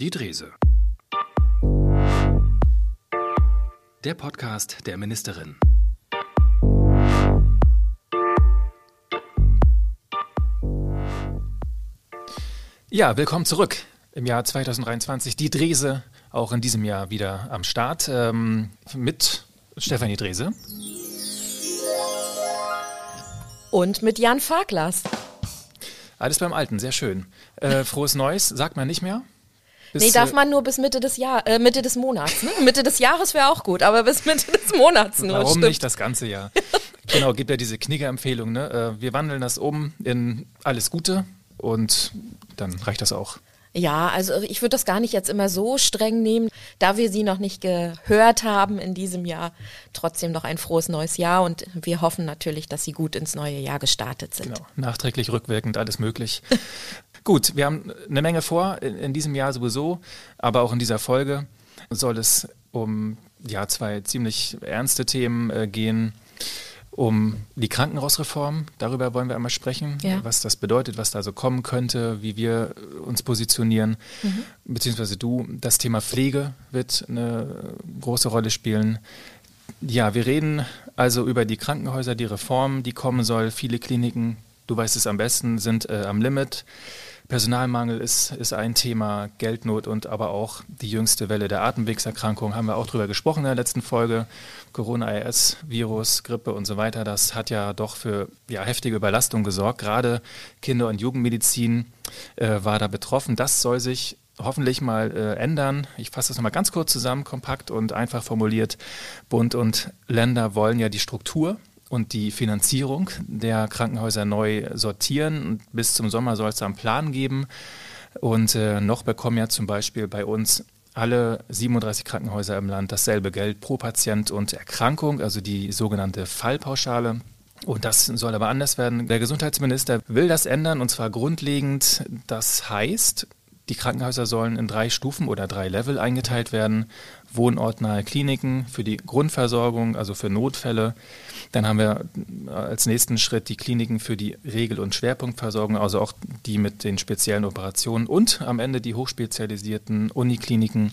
Die Drese. Der Podcast der Ministerin. Ja, willkommen zurück im Jahr 2023. Die Drese, auch in diesem Jahr wieder am Start ähm, mit Stefanie Drese. Und mit Jan Farklas. Alles beim Alten, sehr schön. Äh, frohes Neues, sagt man nicht mehr? Bis, nee, darf man nur bis Mitte des Jahr, äh, Mitte des Monats. Ne? Mitte des Jahres wäre auch gut, aber bis Mitte des Monats nur. Warum stimmt. nicht das ganze Jahr? genau, gibt ja diese Knigge-Empfehlung. Ne? Äh, wir wandeln das um in alles Gute und dann reicht das auch. Ja, also ich würde das gar nicht jetzt immer so streng nehmen, da wir sie noch nicht gehört haben in diesem Jahr. Trotzdem noch ein frohes neues Jahr und wir hoffen natürlich, dass sie gut ins neue Jahr gestartet sind. Genau, nachträglich, rückwirkend, alles möglich. gut, wir haben eine Menge vor in, in diesem Jahr sowieso, aber auch in dieser Folge soll es um ja, zwei ziemlich ernste Themen äh, gehen um die Krankenhausreform. Darüber wollen wir einmal sprechen, ja. was das bedeutet, was da so kommen könnte, wie wir uns positionieren, mhm. beziehungsweise du. Das Thema Pflege wird eine große Rolle spielen. Ja, wir reden also über die Krankenhäuser, die Reform, die kommen soll. Viele Kliniken, du weißt es am besten, sind äh, am Limit. Personalmangel ist, ist ein Thema, Geldnot und aber auch die jüngste Welle der Atemwegserkrankungen haben wir auch drüber gesprochen in der letzten Folge. Corona-IS, Virus, Grippe und so weiter, das hat ja doch für ja, heftige Überlastung gesorgt. Gerade Kinder- und Jugendmedizin äh, war da betroffen. Das soll sich hoffentlich mal äh, ändern. Ich fasse das nochmal ganz kurz zusammen, kompakt und einfach formuliert. Bund und Länder wollen ja die Struktur und die Finanzierung der Krankenhäuser neu sortieren. Und bis zum Sommer soll es einen Plan geben. Und äh, noch bekommen ja zum Beispiel bei uns alle 37 Krankenhäuser im Land dasselbe Geld pro Patient und Erkrankung, also die sogenannte Fallpauschale. Und das soll aber anders werden. Der Gesundheitsminister will das ändern und zwar grundlegend. Das heißt, die Krankenhäuser sollen in drei Stufen oder drei Level eingeteilt werden. Wohnortnahe Kliniken für die Grundversorgung, also für Notfälle. Dann haben wir als nächsten Schritt die Kliniken für die Regel- und Schwerpunktversorgung, also auch die mit den speziellen Operationen und am Ende die hochspezialisierten Unikliniken,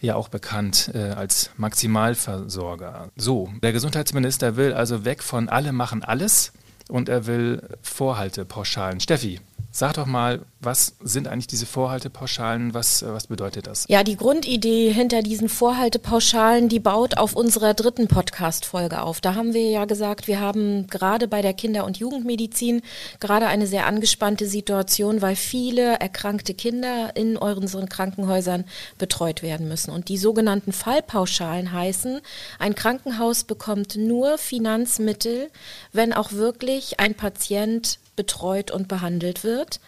ja auch bekannt äh, als Maximalversorger. So, der Gesundheitsminister will also weg von alle machen alles und er will Vorhaltepauschalen. Steffi, Sag doch mal, was sind eigentlich diese Vorhaltepauschalen? Was, äh, was bedeutet das? Ja, die Grundidee hinter diesen Vorhaltepauschalen, die baut auf unserer dritten Podcast-Folge auf. Da haben wir ja gesagt, wir haben gerade bei der Kinder- und Jugendmedizin gerade eine sehr angespannte Situation, weil viele erkrankte Kinder in unseren Krankenhäusern betreut werden müssen. Und die sogenannten Fallpauschalen heißen, ein Krankenhaus bekommt nur Finanzmittel, wenn auch wirklich ein Patient betreut und behandelt wird.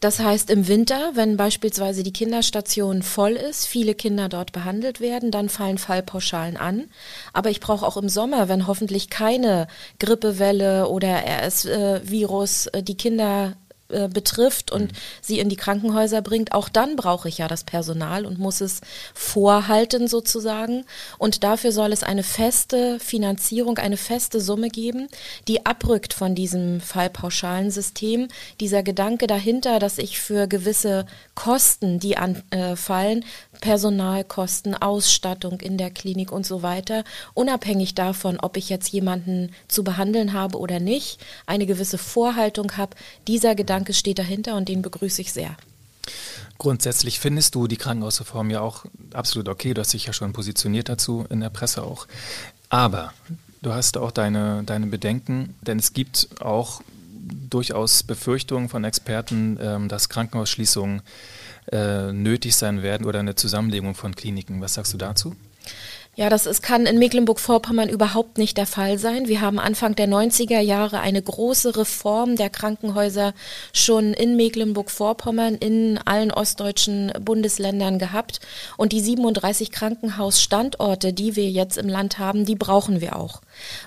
Das heißt, im Winter, wenn beispielsweise die Kinderstation voll ist, viele Kinder dort behandelt werden, dann fallen Fallpauschalen an. Aber ich brauche auch im Sommer, wenn hoffentlich keine Grippewelle oder RS-Virus äh, die Kinder äh, betrifft und mhm. sie in die Krankenhäuser bringt, auch dann brauche ich ja das Personal und muss es vorhalten sozusagen. Und dafür soll es eine feste Finanzierung, eine feste Summe geben, die abrückt von diesem fallpauschalen System. Dieser Gedanke dahinter, dass ich für gewisse Kosten, die anfallen, Personalkosten, Ausstattung in der Klinik und so weiter, unabhängig davon, ob ich jetzt jemanden zu behandeln habe oder nicht, eine gewisse Vorhaltung habe. Dieser Gedanke steht dahinter und den begrüße ich sehr. Grundsätzlich findest du die Krankenhausreform ja auch absolut okay. Du hast dich ja schon positioniert dazu in der Presse auch. Aber du hast auch deine, deine Bedenken, denn es gibt auch durchaus Befürchtungen von Experten, ähm, dass Krankenhausschließungen äh, nötig sein werden oder eine Zusammenlegung von Kliniken. Was sagst du dazu? Ja, das ist, kann in Mecklenburg-Vorpommern überhaupt nicht der Fall sein. Wir haben Anfang der 90er Jahre eine große Reform der Krankenhäuser schon in Mecklenburg-Vorpommern in allen ostdeutschen Bundesländern gehabt. Und die 37 Krankenhausstandorte, die wir jetzt im Land haben, die brauchen wir auch.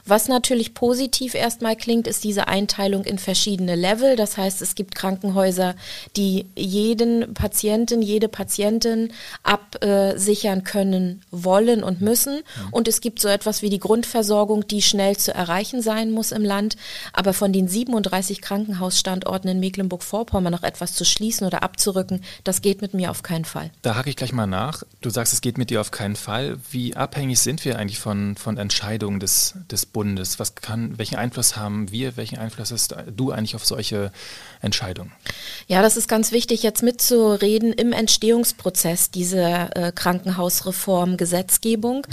Was natürlich positiv erstmal klingt, ist diese Einteilung in verschiedene Level. Das heißt, es gibt Krankenhäuser, die jeden Patienten, jede Patientin absichern können, wollen und müssen. Mhm. Und es gibt so etwas wie die Grundversorgung, die schnell zu erreichen sein muss im Land. Aber von den 37 Krankenhausstandorten in Mecklenburg-Vorpommern noch etwas zu schließen oder abzurücken, das geht mit mir auf keinen Fall. Da hake ich gleich mal nach. Du sagst, es geht mit dir auf keinen Fall. Wie abhängig sind wir eigentlich von, von Entscheidungen des, des Bundes? Was kann, welchen Einfluss haben wir, welchen Einfluss hast du eigentlich auf solche Entscheidungen? Ja, das ist ganz wichtig, jetzt mitzureden im Entstehungsprozess dieser äh, Krankenhausreform Gesetzgebung.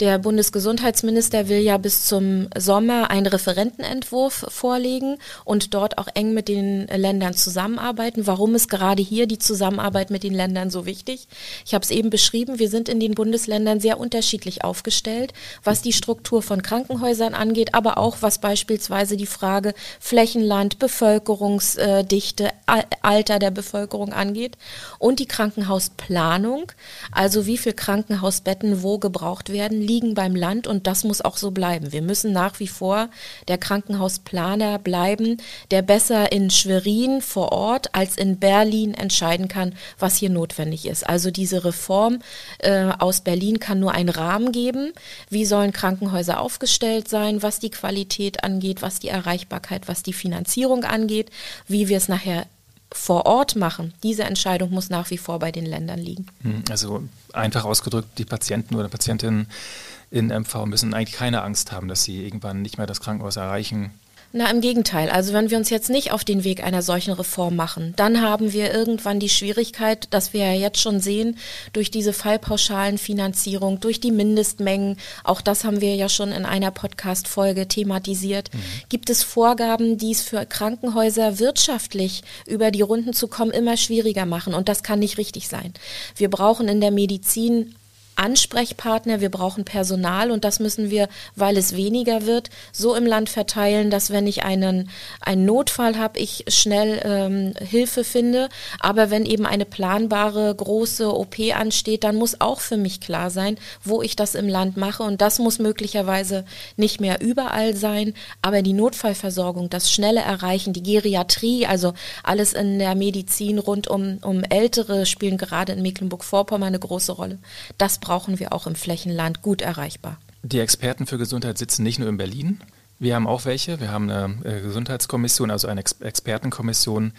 Der Bundesgesundheitsminister will ja bis zum Sommer einen Referentenentwurf vorlegen und dort auch eng mit den Ländern zusammenarbeiten. Warum ist gerade hier die Zusammenarbeit mit den Ländern so wichtig? Ich habe es eben beschrieben, wir sind in den Bundesländern sehr unterschiedlich aufgestellt, was die Struktur von Krankenhäusern angeht, aber auch was beispielsweise die Frage Flächenland, Bevölkerungsdichte, Alter der Bevölkerung angeht und die Krankenhausplanung, also wie viele Krankenhausbetten wo gebraucht werden, liegen beim Land und das muss auch so bleiben. Wir müssen nach wie vor der Krankenhausplaner bleiben, der besser in Schwerin vor Ort als in Berlin entscheiden kann, was hier notwendig ist. Also diese Reform äh, aus Berlin kann nur einen Rahmen geben. Wie sollen Krankenhäuser aufgestellt sein, was die Qualität angeht, was die Erreichbarkeit, was die Finanzierung angeht, wie wir es nachher vor Ort machen. Diese Entscheidung muss nach wie vor bei den Ländern liegen. Hm, also einfach ausgedrückt, die Patienten oder Patientinnen in MV müssen eigentlich keine Angst haben, dass sie irgendwann nicht mehr das Krankenhaus erreichen na, im Gegenteil. Also wenn wir uns jetzt nicht auf den Weg einer solchen Reform machen, dann haben wir irgendwann die Schwierigkeit, dass wir ja jetzt schon sehen, durch diese Fallpauschalenfinanzierung, durch die Mindestmengen, auch das haben wir ja schon in einer Podcast-Folge thematisiert, mhm. gibt es Vorgaben, die es für Krankenhäuser wirtschaftlich über die Runden zu kommen immer schwieriger machen. Und das kann nicht richtig sein. Wir brauchen in der Medizin Ansprechpartner, wir brauchen Personal und das müssen wir, weil es weniger wird, so im Land verteilen, dass wenn ich einen, einen Notfall habe, ich schnell ähm, Hilfe finde. Aber wenn eben eine planbare große OP ansteht, dann muss auch für mich klar sein, wo ich das im Land mache. Und das muss möglicherweise nicht mehr überall sein. Aber die Notfallversorgung, das schnelle Erreichen, die Geriatrie, also alles in der Medizin rund um, um Ältere spielen gerade in Mecklenburg-Vorpommern eine große Rolle. Das brauchen wir auch im Flächenland gut erreichbar. Die Experten für Gesundheit sitzen nicht nur in Berlin, wir haben auch welche. Wir haben eine äh, Gesundheitskommission, also eine Ex Expertenkommission,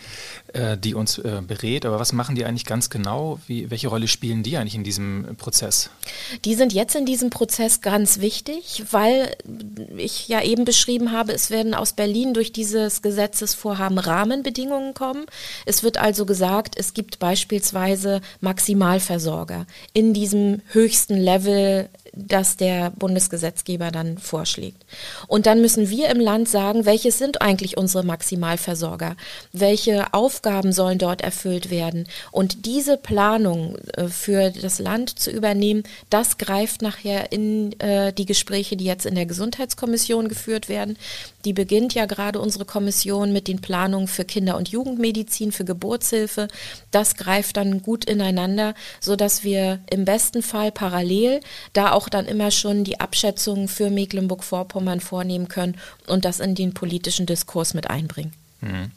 äh, die uns äh, berät. Aber was machen die eigentlich ganz genau? Wie, welche Rolle spielen die eigentlich in diesem Prozess? Die sind jetzt in diesem Prozess ganz wichtig, weil ich ja eben beschrieben habe, es werden aus Berlin durch dieses Gesetzesvorhaben Rahmenbedingungen kommen. Es wird also gesagt, es gibt beispielsweise Maximalversorger in diesem höchsten Level das der Bundesgesetzgeber dann vorschlägt. Und dann müssen wir im Land sagen, welches sind eigentlich unsere Maximalversorger? Welche Aufgaben sollen dort erfüllt werden? Und diese Planung äh, für das Land zu übernehmen, das greift nachher in äh, die Gespräche, die jetzt in der Gesundheitskommission geführt werden. Die beginnt ja gerade unsere Kommission mit den Planungen für Kinder- und Jugendmedizin, für Geburtshilfe. Das greift dann gut ineinander, so dass wir im besten Fall parallel da auch dann immer schon die Abschätzungen für Mecklenburg-Vorpommern vornehmen können und das in den politischen Diskurs mit einbringen. Mhm.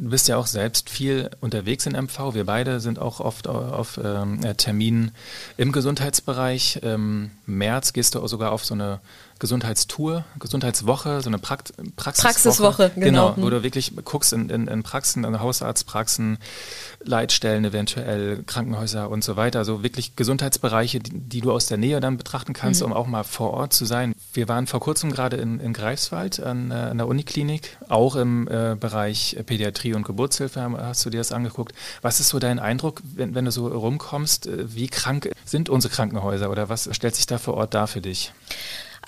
Du bist ja auch selbst viel unterwegs in MV. Wir beide sind auch oft auf ähm, Terminen im Gesundheitsbereich. Im März gehst du sogar auf so eine Gesundheitstour, Gesundheitswoche, so eine Prakt Praxiswoche. Praxiswoche, genau. genau. Wo du wirklich guckst in, in, in Praxen, in Hausarztpraxen, Leitstellen eventuell, Krankenhäuser und so weiter. Also wirklich Gesundheitsbereiche, die, die du aus der Nähe dann betrachten kannst, mhm. um auch mal vor Ort zu sein. Wir waren vor kurzem gerade in, in Greifswald an, äh, an der Uniklinik, auch im äh, Bereich Pädiatrie und Geburtshilfe hast du dir das angeguckt. Was ist so dein Eindruck, wenn, wenn du so rumkommst? Äh, wie krank sind unsere Krankenhäuser oder was stellt sich da vor Ort dar für dich?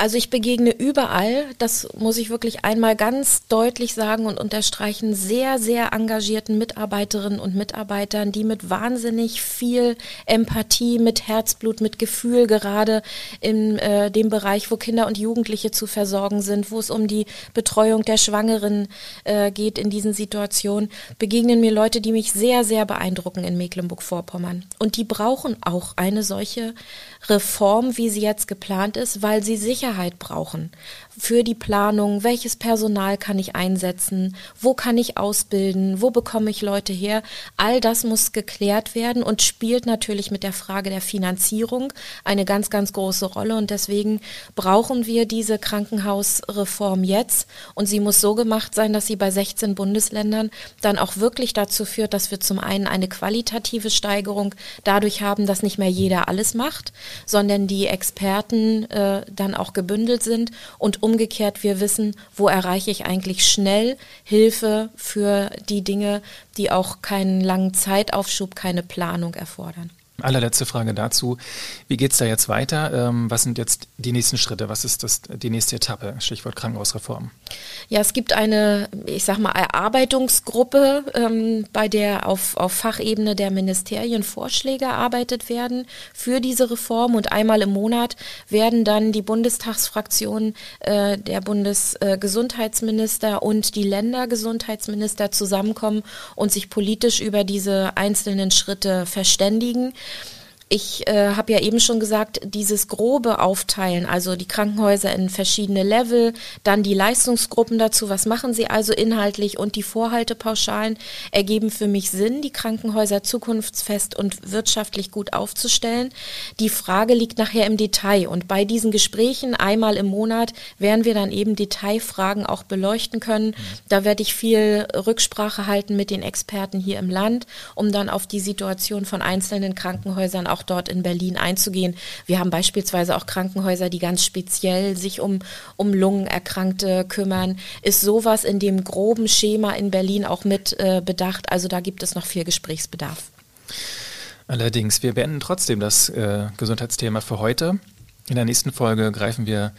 Also ich begegne überall, das muss ich wirklich einmal ganz deutlich sagen und unterstreichen, sehr, sehr engagierten Mitarbeiterinnen und Mitarbeitern, die mit wahnsinnig viel Empathie, mit Herzblut, mit Gefühl gerade in äh, dem Bereich, wo Kinder und Jugendliche zu versorgen sind, wo es um die Betreuung der Schwangeren äh, geht in diesen Situationen, begegnen mir Leute, die mich sehr, sehr beeindrucken in Mecklenburg-Vorpommern. Und die brauchen auch eine solche Reform, wie sie jetzt geplant ist, weil sie sicher Sicherheit brauchen für die Planung, welches Personal kann ich einsetzen, wo kann ich ausbilden, wo bekomme ich Leute her, all das muss geklärt werden und spielt natürlich mit der Frage der Finanzierung eine ganz, ganz große Rolle. Und deswegen brauchen wir diese Krankenhausreform jetzt. Und sie muss so gemacht sein, dass sie bei 16 Bundesländern dann auch wirklich dazu führt, dass wir zum einen eine qualitative Steigerung dadurch haben, dass nicht mehr jeder alles macht, sondern die Experten äh, dann auch gebündelt sind und umgekehrt wir wissen, wo erreiche ich eigentlich schnell Hilfe für die Dinge, die auch keinen langen Zeitaufschub, keine Planung erfordern. Allerletzte Frage dazu. Wie geht es da jetzt weiter? Ähm, was sind jetzt die nächsten Schritte? Was ist das, die nächste Etappe? Stichwort Krankenhausreform. Ja, es gibt eine, ich sag mal, Erarbeitungsgruppe, ähm, bei der auf, auf Fachebene der Ministerien Vorschläge erarbeitet werden für diese Reform. Und einmal im Monat werden dann die Bundestagsfraktionen, äh, der Bundesgesundheitsminister äh, und die Ländergesundheitsminister zusammenkommen und sich politisch über diese einzelnen Schritte verständigen. Ich äh, habe ja eben schon gesagt, dieses grobe Aufteilen, also die Krankenhäuser in verschiedene Level, dann die Leistungsgruppen dazu, was machen sie also inhaltlich und die Vorhaltepauschalen ergeben für mich Sinn, die Krankenhäuser zukunftsfest und wirtschaftlich gut aufzustellen. Die Frage liegt nachher im Detail und bei diesen Gesprächen einmal im Monat werden wir dann eben Detailfragen auch beleuchten können. Da werde ich viel Rücksprache halten mit den Experten hier im Land, um dann auf die Situation von einzelnen Krankenhäusern auch auch dort in Berlin einzugehen. Wir haben beispielsweise auch Krankenhäuser, die ganz speziell sich um, um Lungenerkrankte kümmern. Ist sowas in dem groben Schema in Berlin auch mit äh, bedacht? Also da gibt es noch viel Gesprächsbedarf. Allerdings, wir beenden trotzdem das äh, Gesundheitsthema für heute. In der nächsten Folge greifen wir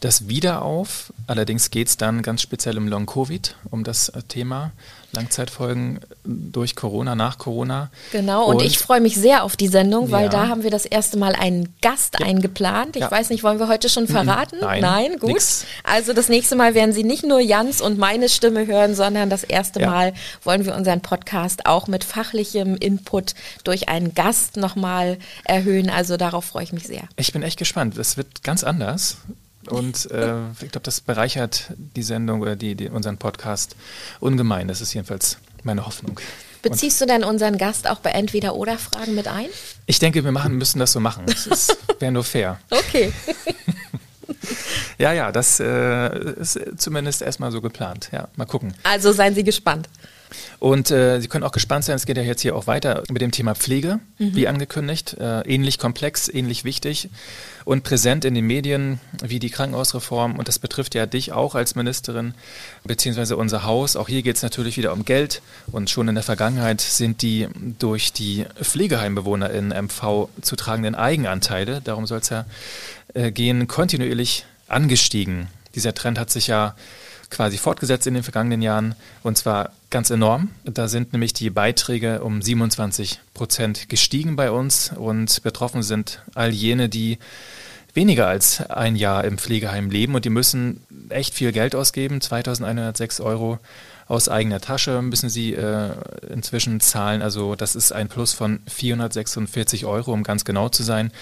das wieder auf. Allerdings geht es dann ganz speziell um Long-Covid, um das Thema. Langzeitfolgen durch Corona, nach Corona. Genau, und, und ich freue mich sehr auf die Sendung, weil ja. da haben wir das erste Mal einen Gast ja. eingeplant. Ich ja. weiß nicht, wollen wir heute schon verraten? Nein, Nein gut. Nix. Also das nächste Mal werden Sie nicht nur Jans und meine Stimme hören, sondern das erste Mal wollen wir unseren Podcast auch mit fachlichem Input durch einen Gast nochmal erhöhen. Also darauf freue ich mich sehr. Ich bin echt gespannt. Das wird ganz anders. Und äh, ich glaube, das bereichert die Sendung oder die, die, unseren Podcast ungemein. Das ist jedenfalls meine Hoffnung. Beziehst Und du denn unseren Gast auch bei Entweder-Oder-Fragen mit ein? Ich denke, wir machen, müssen das so machen. Das wäre nur fair. Okay. ja, ja, das äh, ist zumindest erstmal so geplant. Ja, mal gucken. Also seien Sie gespannt. Und äh, Sie können auch gespannt sein, es geht ja jetzt hier auch weiter mit dem Thema Pflege, mhm. wie angekündigt. Äh, ähnlich komplex, ähnlich wichtig und präsent in den Medien wie die Krankenhausreform. Und das betrifft ja dich auch als Ministerin, beziehungsweise unser Haus. Auch hier geht es natürlich wieder um Geld. Und schon in der Vergangenheit sind die durch die Pflegeheimbewohner in MV zu tragenden Eigenanteile, darum soll es ja äh, gehen, kontinuierlich angestiegen. Dieser Trend hat sich ja quasi fortgesetzt in den vergangenen Jahren und zwar ganz enorm. Da sind nämlich die Beiträge um 27 Prozent gestiegen bei uns und betroffen sind all jene, die weniger als ein Jahr im Pflegeheim leben und die müssen echt viel Geld ausgeben, 2106 Euro aus eigener Tasche müssen sie äh, inzwischen zahlen. Also das ist ein Plus von 446 Euro, um ganz genau zu sein.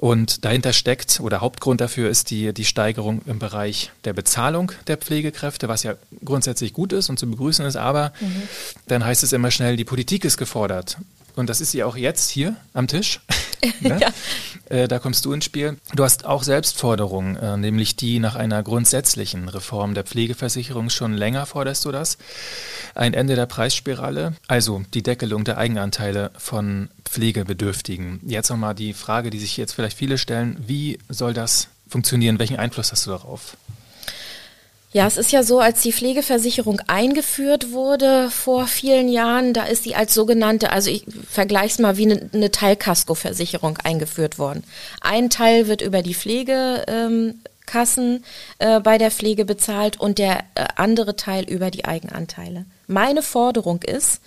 Und dahinter steckt oder Hauptgrund dafür ist die, die Steigerung im Bereich der Bezahlung der Pflegekräfte, was ja grundsätzlich gut ist und zu begrüßen ist. Aber mhm. dann heißt es immer schnell, die Politik ist gefordert. Und das ist sie auch jetzt hier am Tisch. ne? ja. äh, da kommst du ins Spiel. Du hast auch Selbstforderungen, äh, nämlich die nach einer grundsätzlichen Reform der Pflegeversicherung. Schon länger forderst du das. Ein Ende der Preisspirale, also die Deckelung der Eigenanteile von Pflegebedürftigen. Jetzt nochmal die Frage, die sich jetzt vielleicht viele stellen. Wie soll das funktionieren? Welchen Einfluss hast du darauf? Ja, es ist ja so, als die Pflegeversicherung eingeführt wurde vor vielen Jahren, da ist sie als sogenannte, also ich vergleiche es mal wie eine, eine Teilkaskoversicherung eingeführt worden. Ein Teil wird über die Pflegekassen ähm, äh, bei der Pflege bezahlt und der äh, andere Teil über die Eigenanteile. Meine Forderung ist,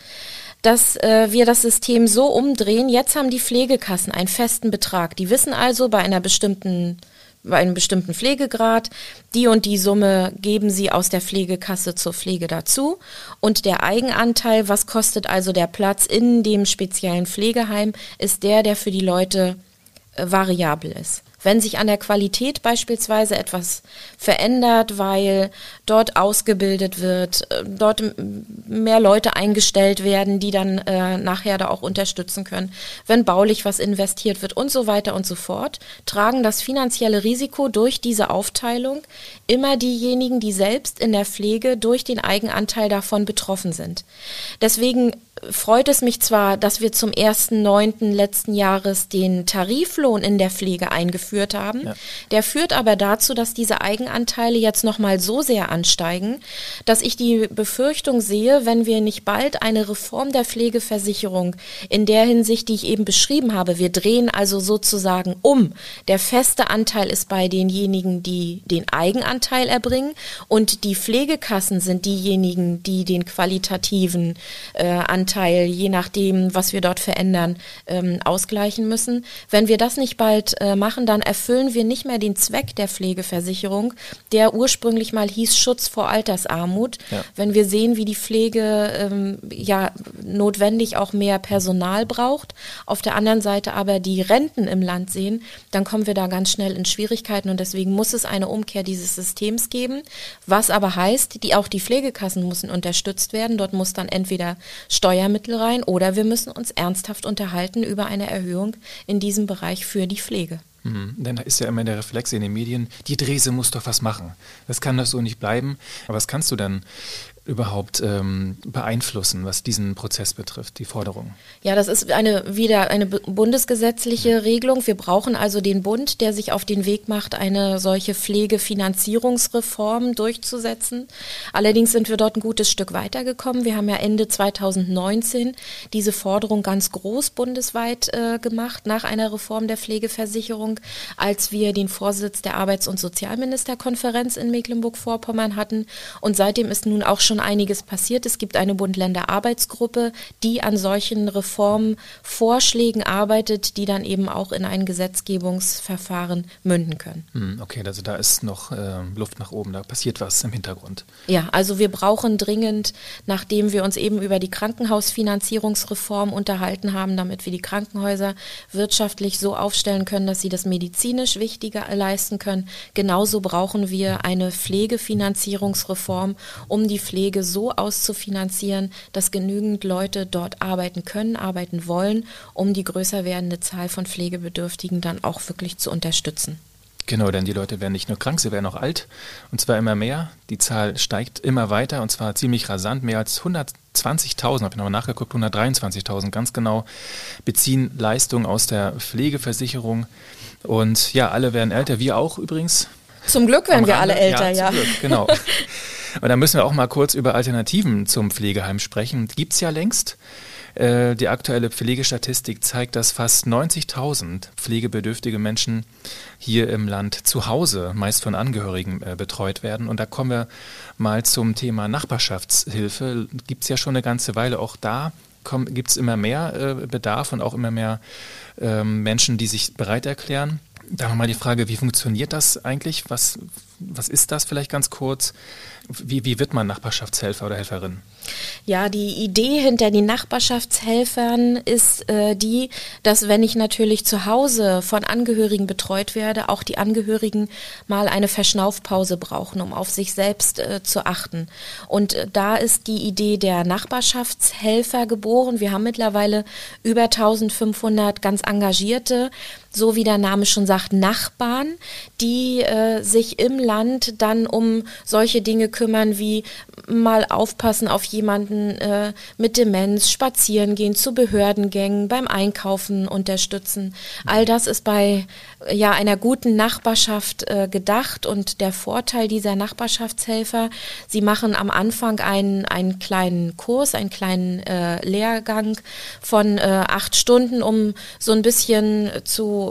dass äh, wir das System so umdrehen. Jetzt haben die Pflegekassen einen festen Betrag. Die wissen also bei einer bestimmten bei einem bestimmten Pflegegrad. Die und die Summe geben sie aus der Pflegekasse zur Pflege dazu. Und der Eigenanteil, was kostet also der Platz in dem speziellen Pflegeheim, ist der, der für die Leute äh, variabel ist. Wenn sich an der Qualität beispielsweise etwas verändert, weil dort ausgebildet wird, äh, dort mehr Leute eingestellt werden, die dann äh, nachher da auch unterstützen können, wenn baulich was investiert wird und so weiter und so fort, tragen das finanzielle Risiko durch diese Aufteilung immer diejenigen, die selbst in der Pflege durch den Eigenanteil davon betroffen sind. Deswegen freut es mich zwar, dass wir zum 1.9. letzten Jahres den Tariflohn in der Pflege eingeführt haben. Ja. Der führt aber dazu, dass diese Eigenanteile jetzt nochmal so sehr ansteigen, dass ich die Befürchtung sehe, wenn wir nicht bald eine Reform der Pflegeversicherung in der Hinsicht, die ich eben beschrieben habe, wir drehen also sozusagen um. Der feste Anteil ist bei denjenigen, die den Eigenanteil erbringen und die Pflegekassen sind diejenigen, die den qualitativen äh, Anteil Anteil, je nachdem, was wir dort verändern, ähm, ausgleichen müssen. Wenn wir das nicht bald äh, machen, dann erfüllen wir nicht mehr den Zweck der Pflegeversicherung, der ursprünglich mal hieß Schutz vor Altersarmut. Ja. Wenn wir sehen, wie die Pflege ähm, ja notwendig auch mehr Personal braucht, auf der anderen Seite aber die Renten im Land sehen, dann kommen wir da ganz schnell in Schwierigkeiten und deswegen muss es eine Umkehr dieses Systems geben, was aber heißt, die auch die Pflegekassen müssen unterstützt werden. Dort muss dann entweder Steuer Steuermittel rein oder wir müssen uns ernsthaft unterhalten über eine Erhöhung in diesem Bereich für die Pflege. Mhm. Denn da ist ja immer der Reflex in den Medien, die Drese muss doch was machen. Das kann doch so nicht bleiben. Aber was kannst du dann überhaupt ähm, beeinflussen, was diesen Prozess betrifft, die Forderung? Ja, das ist eine wieder eine bundesgesetzliche Regelung. Wir brauchen also den Bund, der sich auf den Weg macht, eine solche Pflegefinanzierungsreform durchzusetzen. Allerdings sind wir dort ein gutes Stück weitergekommen. Wir haben ja Ende 2019 diese Forderung ganz groß bundesweit äh, gemacht nach einer Reform der Pflegeversicherung, als wir den Vorsitz der Arbeits- und Sozialministerkonferenz in Mecklenburg-Vorpommern hatten. Und seitdem ist nun auch schon schon einiges passiert. Es gibt eine Bund-Länder-Arbeitsgruppe, die an solchen Reformvorschlägen arbeitet, die dann eben auch in ein Gesetzgebungsverfahren münden können. Hm, okay, also da ist noch äh, Luft nach oben, da passiert was im Hintergrund. Ja, also wir brauchen dringend, nachdem wir uns eben über die Krankenhausfinanzierungsreform unterhalten haben, damit wir die Krankenhäuser wirtschaftlich so aufstellen können, dass sie das medizinisch Wichtige leisten können, genauso brauchen wir eine Pflegefinanzierungsreform, um die Pflege Pflege so auszufinanzieren, dass genügend Leute dort arbeiten können, arbeiten wollen, um die größer werdende Zahl von Pflegebedürftigen dann auch wirklich zu unterstützen. Genau, denn die Leute werden nicht nur krank, sie werden auch alt und zwar immer mehr. Die Zahl steigt immer weiter und zwar ziemlich rasant. Mehr als 120.000, habe ich nochmal nachgeguckt, 123.000 ganz genau, beziehen Leistungen aus der Pflegeversicherung. Und ja, alle werden älter, wir auch übrigens. Zum Glück werden wir alle älter, ja. ja. Glück, genau. Und da müssen wir auch mal kurz über Alternativen zum Pflegeheim sprechen. Gibt es ja längst. Äh, die aktuelle Pflegestatistik zeigt, dass fast 90.000 pflegebedürftige Menschen hier im Land zu Hause, meist von Angehörigen, äh, betreut werden. Und da kommen wir mal zum Thema Nachbarschaftshilfe. Gibt es ja schon eine ganze Weile. Auch da gibt es immer mehr äh, Bedarf und auch immer mehr ähm, Menschen, die sich bereit erklären. Da nochmal die Frage, wie funktioniert das eigentlich? Was, was ist das vielleicht ganz kurz? Wie, wie wird man Nachbarschaftshelfer oder Helferin? Ja, die Idee hinter den Nachbarschaftshelfern ist äh, die, dass wenn ich natürlich zu Hause von Angehörigen betreut werde, auch die Angehörigen mal eine Verschnaufpause brauchen, um auf sich selbst äh, zu achten. Und äh, da ist die Idee der Nachbarschaftshelfer geboren. Wir haben mittlerweile über 1500 ganz engagierte so wie der Name schon sagt, Nachbarn, die äh, sich im Land dann um solche Dinge kümmern wie mal aufpassen auf jemanden äh, mit Demenz, spazieren gehen, zu Behördengängen, beim Einkaufen unterstützen. All das ist bei ja einer guten Nachbarschaft äh, gedacht und der Vorteil dieser Nachbarschaftshelfer, sie machen am Anfang einen, einen kleinen Kurs, einen kleinen äh, Lehrgang von äh, acht Stunden, um so ein bisschen zu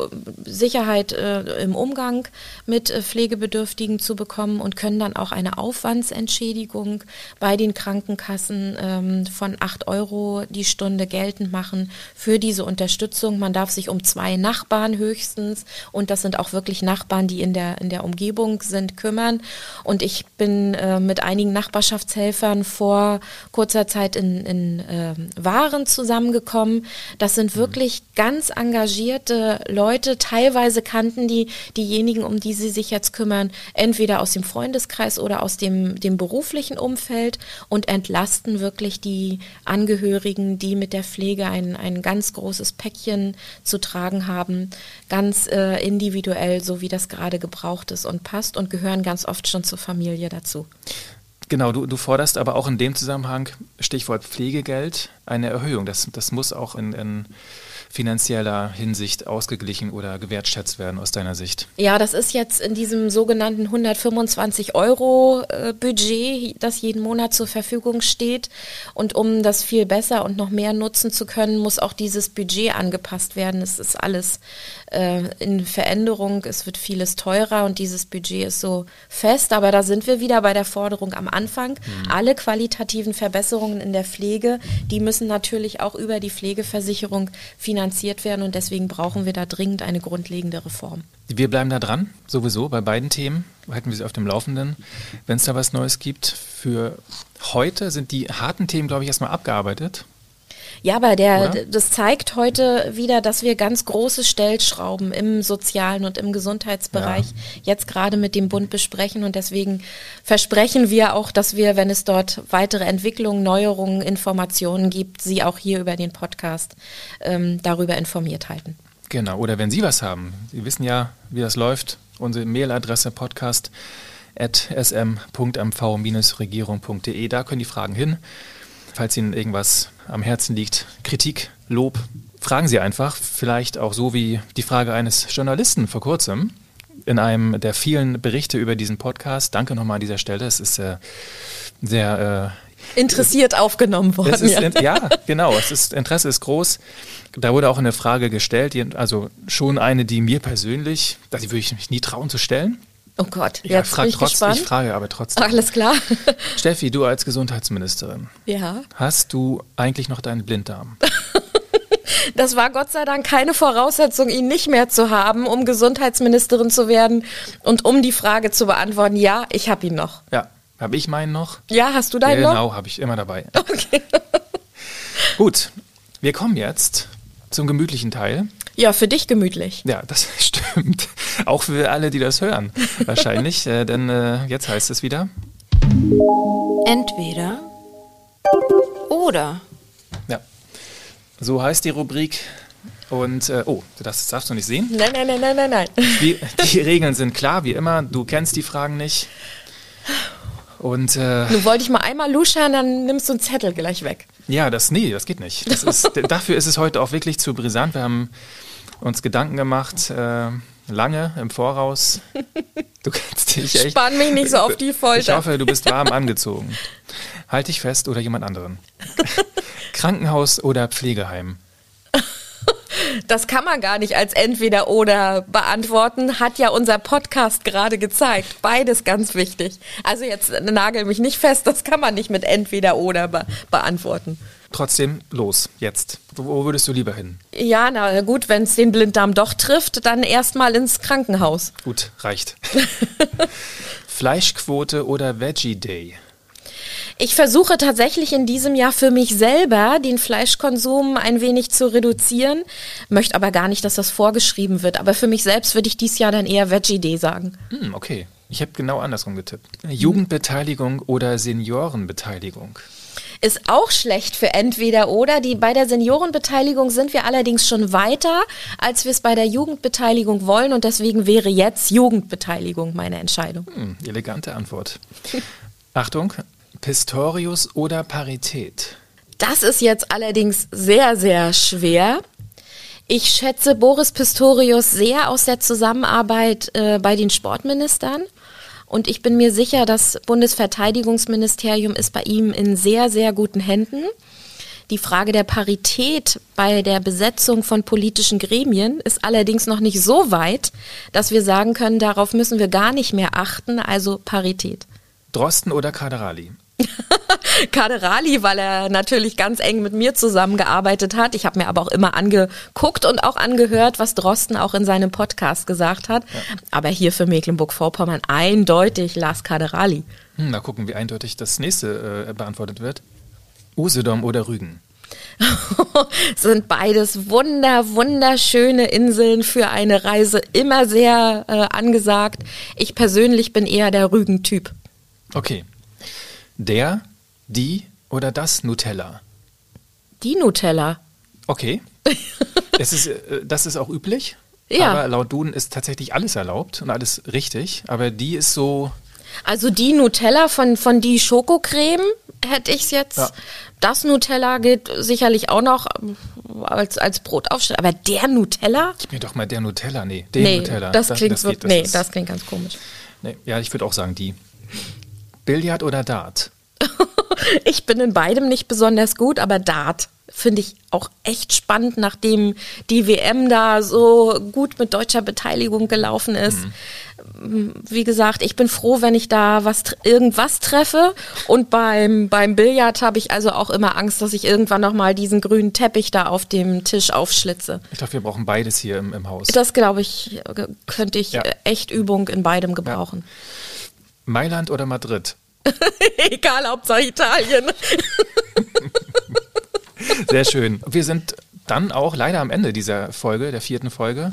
Sicherheit äh, im Umgang mit äh, Pflegebedürftigen zu bekommen und können dann auch eine Aufwandsentschädigung bei den Krankenkassen ähm, von acht Euro die Stunde geltend machen für diese Unterstützung. Man darf sich um zwei Nachbarn höchstens und das sind auch wirklich Nachbarn, die in der, in der Umgebung sind, kümmern. Und ich bin äh, mit einigen Nachbarschaftshelfern vor kurzer Zeit in, in äh, Waren zusammengekommen. Das sind wirklich ganz engagierte Leute. Teilweise kannten die diejenigen, um die sie sich jetzt kümmern, entweder aus dem Freundeskreis oder aus dem, dem beruflichen Umfeld und entlasten wirklich die Angehörigen, die mit der Pflege ein, ein ganz großes Päckchen zu tragen haben, ganz äh, individuell, so wie das gerade gebraucht ist und passt und gehören ganz oft schon zur Familie dazu. Genau, du, du forderst aber auch in dem Zusammenhang, Stichwort Pflegegeld, eine Erhöhung. Das, das muss auch in, in finanzieller Hinsicht ausgeglichen oder gewertschätzt werden aus deiner Sicht? Ja, das ist jetzt in diesem sogenannten 125 Euro äh, Budget, das jeden Monat zur Verfügung steht. Und um das viel besser und noch mehr nutzen zu können, muss auch dieses Budget angepasst werden. Es ist alles äh, in Veränderung, es wird vieles teurer und dieses Budget ist so fest. Aber da sind wir wieder bei der Forderung am Anfang. Mhm. Alle qualitativen Verbesserungen in der Pflege, die müssen natürlich auch über die Pflegeversicherung finanziert finanziert werden und deswegen brauchen wir da dringend eine grundlegende Reform. Wir bleiben da dran, sowieso bei beiden Themen, halten wir sie auf dem Laufenden. Wenn es da was Neues gibt, für heute sind die harten Themen, glaube ich, erstmal abgearbeitet. Ja, aber der, das zeigt heute wieder, dass wir ganz große Stellschrauben im sozialen und im Gesundheitsbereich ja. jetzt gerade mit dem Bund besprechen und deswegen versprechen wir auch, dass wir, wenn es dort weitere Entwicklungen, Neuerungen, Informationen gibt, Sie auch hier über den Podcast ähm, darüber informiert halten. Genau, oder wenn Sie was haben, Sie wissen ja, wie das läuft, unsere Mailadresse podcast at sm.mv-regierung.de, da können die Fragen hin. Falls Ihnen irgendwas am Herzen liegt, Kritik, Lob, fragen Sie einfach. Vielleicht auch so wie die Frage eines Journalisten vor kurzem in einem der vielen Berichte über diesen Podcast. Danke nochmal an dieser Stelle. Es ist äh, sehr äh, interessiert aufgenommen worden. Ist, ja. ja. genau. Es ist, Interesse ist groß. Da wurde auch eine Frage gestellt, also schon eine, die mir persönlich, die würde ich mich nie trauen zu stellen. Oh Gott, ja, jetzt frag bin ich trotz, gespannt. Ich frage aber trotzdem. Alles klar. Steffi, du als Gesundheitsministerin. Ja. Hast du eigentlich noch deinen Blinddarm? Das war Gott sei Dank keine Voraussetzung, ihn nicht mehr zu haben, um Gesundheitsministerin zu werden und um die Frage zu beantworten, ja, ich habe ihn noch. Ja, habe ich meinen noch? Ja, hast du deinen ja, noch? Genau, habe ich immer dabei. Okay. Gut, wir kommen jetzt zum gemütlichen Teil. Ja, für dich gemütlich. Ja, das stimmt. Auch für alle, die das hören, wahrscheinlich. äh, denn äh, jetzt heißt es wieder. Entweder oder. Ja. So heißt die Rubrik. Und, äh, oh, das darfst du nicht sehen. Nein, nein, nein, nein, nein, nein. Die, die Regeln sind klar, wie immer. Du kennst die Fragen nicht. Und, äh, Nun wollte ich mal einmal luschern, dann nimmst du einen Zettel gleich weg. Ja, das, nee, das geht nicht. Das ist, dafür ist es heute auch wirklich zu brisant. Wir haben uns Gedanken gemacht, äh, lange im Voraus. Du kannst dich echt. Spann mich nicht so auf die Folter. Ich hoffe, du bist warm angezogen. Halt dich fest oder jemand anderen. Krankenhaus oder Pflegeheim? Das kann man gar nicht als entweder oder beantworten, hat ja unser Podcast gerade gezeigt. Beides ganz wichtig. Also jetzt nagel mich nicht fest, das kann man nicht mit entweder oder be beantworten. Trotzdem los, jetzt. Wo würdest du lieber hin? Ja, na gut, wenn es den Blinddarm doch trifft, dann erstmal ins Krankenhaus. Gut, reicht. Fleischquote oder Veggie Day? Ich versuche tatsächlich in diesem Jahr für mich selber den Fleischkonsum ein wenig zu reduzieren, möchte aber gar nicht, dass das vorgeschrieben wird. Aber für mich selbst würde ich dieses Jahr dann eher Veggie Day sagen. Hm, okay. Ich habe genau andersrum getippt. Jugendbeteiligung oder Seniorenbeteiligung? Ist auch schlecht für entweder oder. Die, bei der Seniorenbeteiligung sind wir allerdings schon weiter, als wir es bei der Jugendbeteiligung wollen und deswegen wäre jetzt Jugendbeteiligung meine Entscheidung. Hm, elegante Antwort. Achtung, Pistorius oder Parität? Das ist jetzt allerdings sehr, sehr schwer. Ich schätze Boris Pistorius sehr aus der Zusammenarbeit äh, bei den Sportministern. Und ich bin mir sicher, das Bundesverteidigungsministerium ist bei ihm in sehr, sehr guten Händen. Die Frage der Parität bei der Besetzung von politischen Gremien ist allerdings noch nicht so weit, dass wir sagen können, darauf müssen wir gar nicht mehr achten, also Parität. Drosten oder Kaderali? Kaderali, weil er natürlich ganz eng mit mir zusammengearbeitet hat. Ich habe mir aber auch immer angeguckt und auch angehört, was Drosten auch in seinem Podcast gesagt hat. Ja. Aber hier für Mecklenburg-Vorpommern eindeutig Lars Kaderali. Hm, mal gucken, wie eindeutig das nächste äh, beantwortet wird. Usedom oder Rügen? sind beides wunder, wunderschöne Inseln für eine Reise, immer sehr äh, angesagt. Ich persönlich bin eher der Rügen-Typ. Okay. Der, die oder das Nutella? Die Nutella. Okay. es ist, äh, das ist auch üblich. Ja. Aber laut Duden ist tatsächlich alles erlaubt und alles richtig. Aber die ist so. Also die Nutella von, von die Schokocreme hätte ich es jetzt. Ja. Das Nutella geht sicherlich auch noch ähm, als, als Brotaufschnitt. Aber der Nutella? Gib mir doch mal der Nutella. Nee, den nee, Nutella. Das, klingt, das, geht, das nee, das klingt ganz komisch. Nee, ja, ich würde auch sagen die. Billard oder Dart? ich bin in beidem nicht besonders gut, aber Dart finde ich auch echt spannend, nachdem die WM da so gut mit deutscher Beteiligung gelaufen ist. Mhm. Wie gesagt, ich bin froh, wenn ich da was irgendwas treffe. Und beim, beim Billard habe ich also auch immer Angst, dass ich irgendwann nochmal diesen grünen Teppich da auf dem Tisch aufschlitze. Ich glaube, wir brauchen beides hier im, im Haus. Das glaube ich, könnte ich ja. echt Übung in beidem gebrauchen. Ja. Mailand oder Madrid? Egal, Hauptsache Italien. Sehr schön. Wir sind dann auch leider am Ende dieser Folge, der vierten Folge,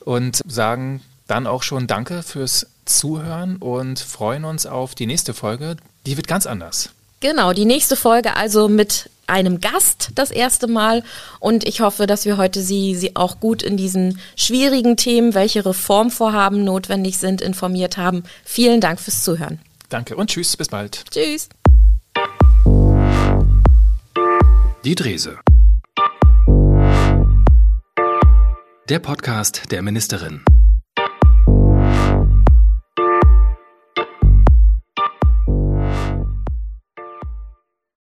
und sagen dann auch schon Danke fürs Zuhören und freuen uns auf die nächste Folge. Die wird ganz anders. Genau, die nächste Folge also mit einem Gast das erste Mal und ich hoffe, dass wir heute Sie, Sie auch gut in diesen schwierigen Themen, welche Reformvorhaben notwendig sind, informiert haben. Vielen Dank fürs Zuhören. Danke und tschüss, bis bald. Tschüss. Die Drese. Der Podcast der Ministerin.